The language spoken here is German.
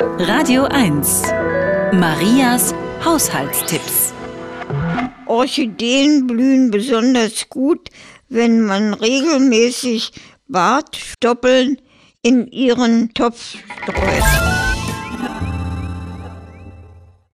Radio 1. Marias Haushaltstipps. Orchideen blühen besonders gut, wenn man regelmäßig Bartstoppeln in ihren Topf streut.